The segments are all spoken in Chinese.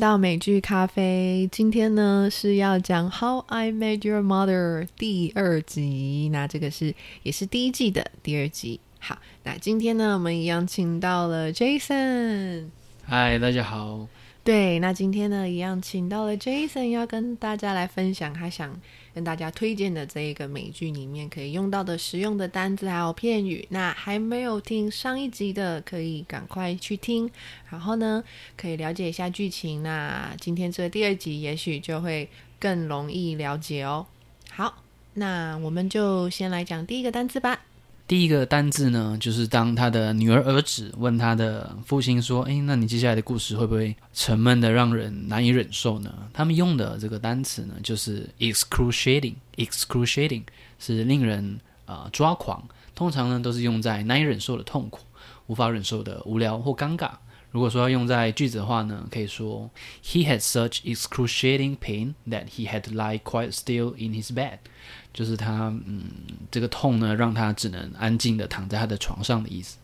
到美剧咖啡。今天呢是要讲《How I Met Your Mother》第二集，那这个是也是第一季的第二集。好，那今天呢我们一样请到了 Jason。嗨，大家好。对，那今天呢一样请到了 Jason，要跟大家来分享他想跟大家推荐的这一个美剧里面可以用到的实用的单字还有片语。那还没有听上一集的，可以赶快去听，然后呢可以了解一下剧情。那今天这第二集也许就会更容易了解哦。好，那我们就先来讲第一个单词吧。第一个单字呢，就是当他的女儿儿子问他的父亲说：“诶，那你接下来的故事会不会沉闷的让人难以忍受呢？”他们用的这个单词呢，就是 excruciating。excruciating 是令人啊抓狂，通常呢都是用在难以忍受的痛苦、无法忍受的无聊或尴尬。如果说要用在句子的话呢，可以说 He had such excruciating pain that he had to lie quite still in his bed。就是他，嗯，这个痛呢，让他只能安静的躺在他的床上的意思。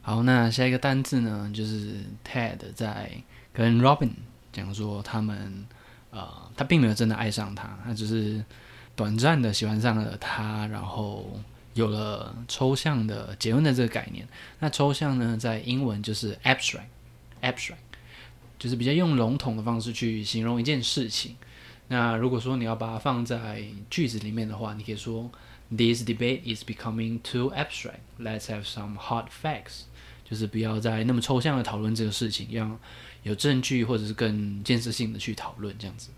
好，那下一个单字呢，就是 Ted 在跟 Robin 讲说，他们，呃，他并没有真的爱上他，他只是短暂的喜欢上了他，然后有了抽象的结论的这个概念。那抽象呢，在英文就是 abstract，abstract，就是比较用笼统的方式去形容一件事情。那如果说你要把它放在句子里面的话，你可以说，This debate is becoming too abstract. Let's have some hard facts. 就是不要再那么抽象的讨论这个事情，要有证据或者是更建设性的去讨论这样子。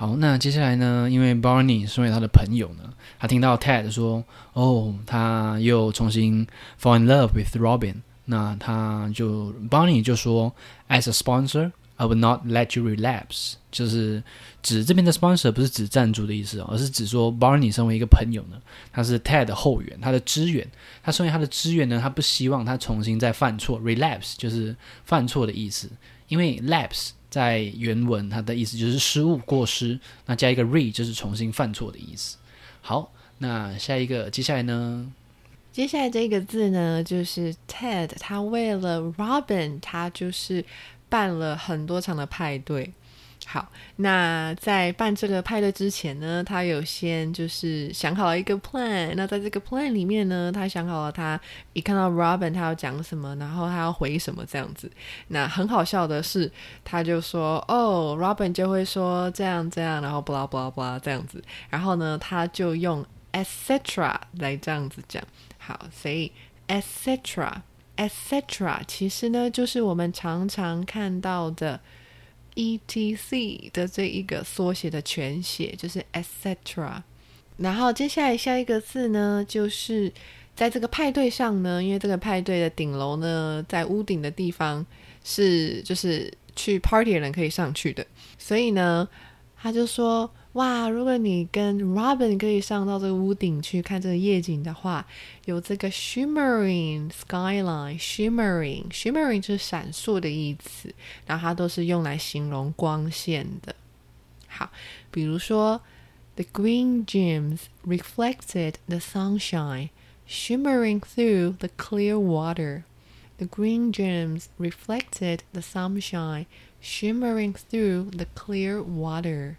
好，那接下来呢，因为 Barney 身为他的朋友呢，他听到 Ted 说，哦，他又重新 fall in love with Robin，那他就 Barney 就说，As a sponsor. I will not let you relapse，就是指这边的 sponsor 不是指赞助的意思，而是指说 Barney 身为一个朋友呢，他是 Ted 的后援，他的支援，他身为他的支援呢，他不希望他重新再犯错，relapse 就是犯错的意思，因为 lapse 在原文它的意思就是失误、过失，那加一个 re 就是重新犯错的意思。好，那下一个，接下来呢？接下来这个字呢，就是 Ted，他为了 Robin，他就是。办了很多场的派对，好，那在办这个派对之前呢，他有先就是想好了一个 plan。那在这个 plan 里面呢，他想好了他一看到 Robin，他要讲什么，然后他要回什么这样子。那很好笑的是，他就说：“哦，Robin 就会说这样这样，然后 blah blah blah 这样子。”然后呢，他就用 etc 来这样子讲。好，所以 etc。etc. 其实呢，就是我们常常看到的 etc 的这一个缩写的全写，就是 etc. 然后接下来下一个字呢，就是在这个派对上呢，因为这个派对的顶楼呢，在屋顶的地方是就是去 party 的人可以上去的，所以呢，他就说。哇，如果你跟 Robin 可以上到这个屋顶去看这个夜景的话，有这个 shimmering skyline，shimmering，shimmering 就是闪烁的意思，然后它都是用来形容光线的。好，比如说，the green gems reflected the sunshine shimmering through the clear water. The green gems reflected the sunshine shimmering through the clear water.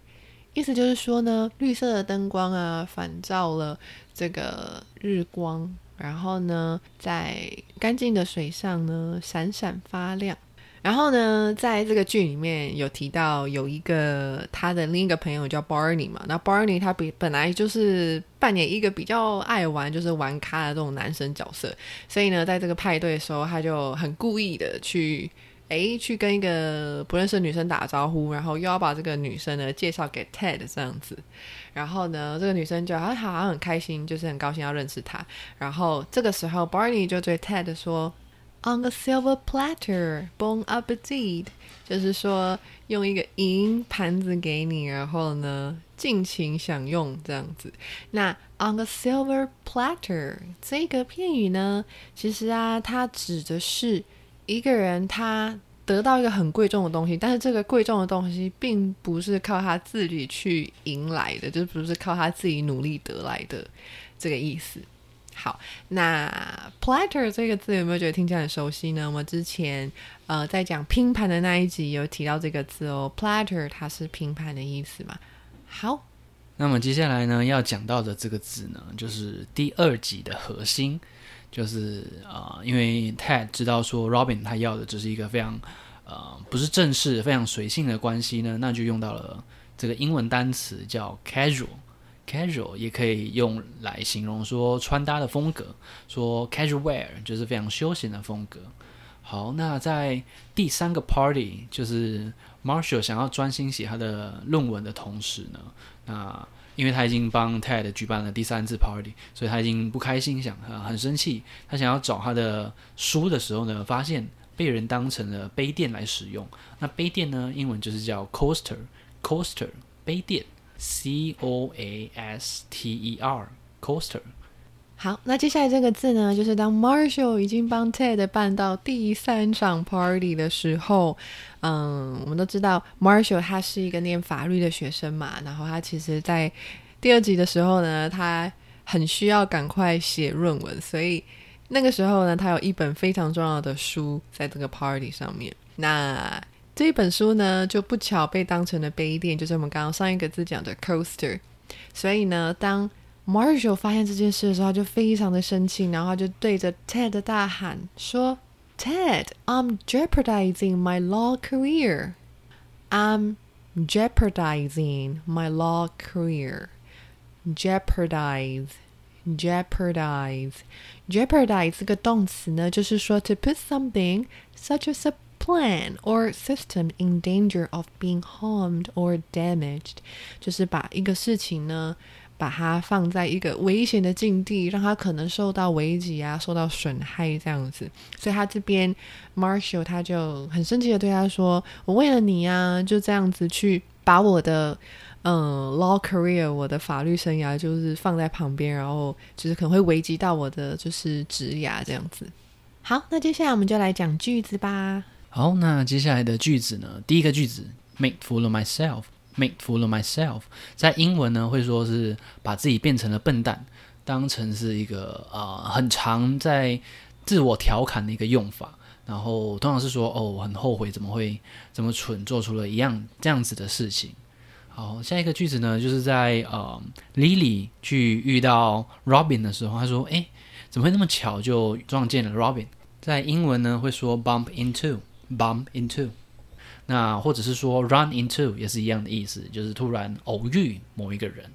意思就是说呢，绿色的灯光啊，反照了这个日光，然后呢，在干净的水上呢，闪闪发亮。然后呢，在这个剧里面有提到有一个他的另一个朋友叫 Barney 嘛，那 Barney 他比本来就是扮演一个比较爱玩，就是玩咖的这种男生角色，所以呢，在这个派对的时候，他就很故意的去。哎，去跟一个不认识的女生打招呼，然后又要把这个女生呢介绍给 Ted 这样子，然后呢，这个女生就好像很开心，就是很高兴要认识他。然后这个时候，Barney 就对 Ted 说：“On a silver platter, bon appetit。”就是说用一个银盘子给你，然后呢尽情享用这样子。那 “on a silver platter” 这个片语呢，其实啊，它指的是。一个人他得到一个很贵重的东西，但是这个贵重的东西并不是靠他自己去赢来的，就不是靠他自己努力得来的这个意思。好，那 platter 这个字有没有觉得听起来很熟悉呢？我们之前呃在讲拼盘的那一集有提到这个字哦，platter 它是拼盘的意思嘛。好，那么接下来呢要讲到的这个字呢，就是第二集的核心，就是呃，因为 Ted 知道说 Robin 他要的只是一个非常呃不是正式、非常随性的关系呢，那就用到了这个英文单词叫 casual。casual 也可以用来形容说穿搭的风格，说 casual wear 就是非常休闲的风格。好，那在第三个 party，就是 Marshall 想要专心写他的论文的同时呢，那因为他已经帮 Ted 举办了第三次 party，所以他已经不开心，想很生气。他想要找他的书的时候呢，发现被人当成了杯垫来使用。那杯垫呢，英文就是叫 coaster，coaster 杯垫。C O A S T E R，coaster。好，那接下来这个字呢，就是当 Marshall 已经帮 Ted 办到第三场 party 的时候，嗯，我们都知道 Marshall 他是一个念法律的学生嘛，然后他其实在第二集的时候呢，他很需要赶快写论文，所以那个时候呢，他有一本非常重要的书在这个 party 上面。那这一本书呢，就不巧被当成了杯垫，就是我们刚刚上一个字讲的 coaster。所以呢，当 Marshall 发现这件事的时候，他就非常的生气，然后就对着 Ted 大喊说：“Ted, I'm jeopardizing my law career. I'm jeopardizing my law career. Jeopardize, jeopardize, jeopardize 这个动词呢，就是说 to put something such as a plan or system in danger of being harmed or damaged，就是把一个事情呢， 把它放在一个危险的境地，让它可能受到危及啊，受到损害这样子。所以他这边 Marshall 他就很生气的对他说：“我为了你啊，就这样子去把我的嗯 law career，我的法律生涯就是放在旁边，然后就是可能会危及到我的就是职涯这样子。”好，那接下来我们就来讲句子吧。好，那接下来的句子呢？第一个句子，make fool of myself make fool of myself，在英文呢会说是把自己变成了笨蛋，当成是一个呃很常在自我调侃的一个用法，然后通常是说哦，我很后悔，怎么会这么蠢，做出了一样这样子的事情。好，下一个句子呢，就是在呃 Lily 去遇到 Robin 的时候，他说，哎，怎么会那么巧就撞见了 Robin？在英文呢会说 bump into。Bump into，那或者是说 run into 也是一样的意思，就是突然偶遇某一个人。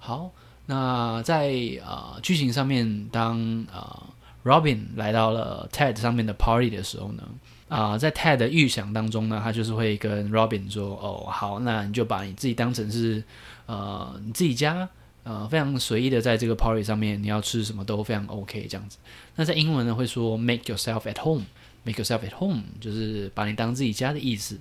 好，那在呃剧情上面，当呃 Robin 来到了 Ted 上面的 party 的时候呢，啊，在 Ted 的预想当中呢，他就是会跟 Robin 说：“哦，好，那你就把你自己当成是呃你自己家，呃非常随意的在这个 party 上面，你要吃什么都非常 OK 这样子。”那在英文呢会说 “make yourself at home”。Make yourself at home，就是把你当自己家的意思。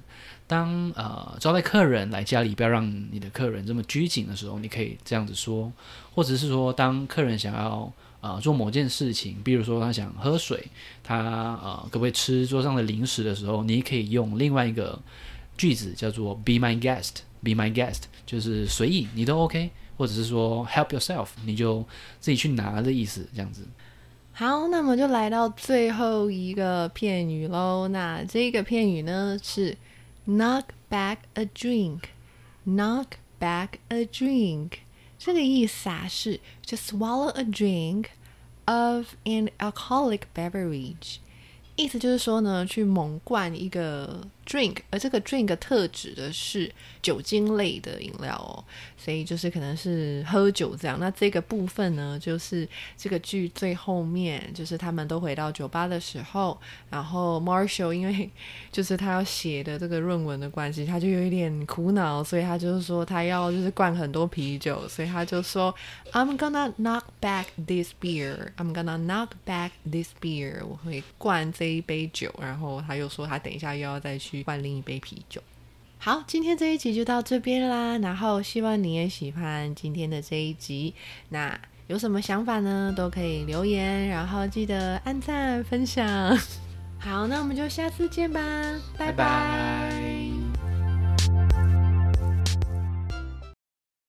当呃招待客人来家里，不要让你的客人这么拘谨的时候，你可以这样子说；或者是说，当客人想要呃做某件事情，比如说他想喝水，他呃可不可以吃桌上的零食的时候，你可以用另外一个句子叫做 “Be my guest”，Be my guest，就是随意你都 OK，或者是说 “Help yourself”，你就自己去拿的意思，这样子。好，那么就来到最后一个片语喽。那这个片语呢是 knock back a drink，knock back a drink，这个意思啊是 to swallow a drink of an alcoholic beverage，意思就是说呢，去猛灌一个 drink，而这个 drink 特指的是酒精类的饮料哦。所以就是可能是喝酒这样，那这个部分呢，就是这个剧最后面，就是他们都回到酒吧的时候，然后 Marshall 因为就是他要写的这个论文的关系，他就有一点苦恼，所以他就是说他要就是灌很多啤酒，所以他就说 I'm gonna knock back this beer，I'm gonna knock back this beer，我会灌这一杯酒，然后他又说他等一下又要再去灌另一杯啤酒。好，今天这一集就到这边啦。然后希望你也喜欢今天的这一集。那有什么想法呢？都可以留言，然后记得按赞分享。好，那我们就下次见吧，拜拜。